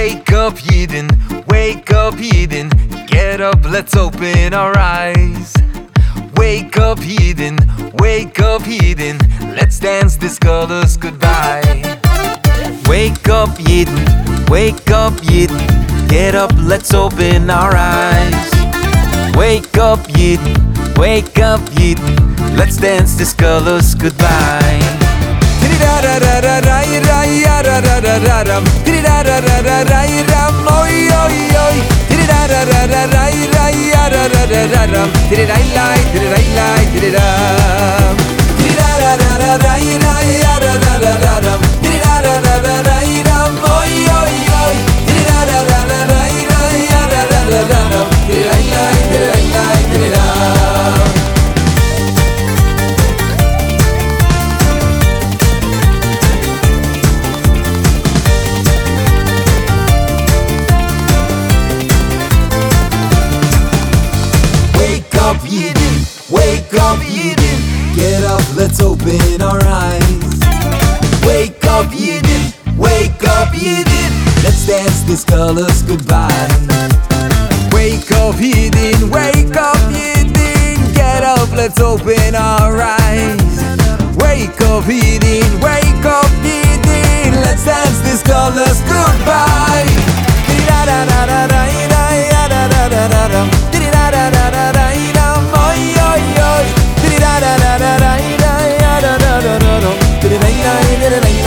up, Yidden. Wake up, Yidden. Get up, let's open our eyes. Wake up, Yidden. Wake up, Yidden. Let's dance this colors goodbye. Wake up, Yidden. Wake up, Yidden. Get up, let's open our eyes. Wake up, Yidden. Wake up, Yidden. Let's dance this colors goodbye. ra ra ra ra moi oi oi Tiri ra ra ra ra ra ra ra ra ra ra ra Tiri ra lai, tiri ra lai, tiri ra up, Yidden. Wake up, Yidden. Get up, let's open our eyes. Wake up, Yidden. Wake up, Yidden. Let's dance these colors goodbye. Wake up, Yidden. Wake up, Yidden. Get up, let's open our eyes. Wake up, Yidden. Wake up, Yidden. Let's dance these colors goodbye. de 20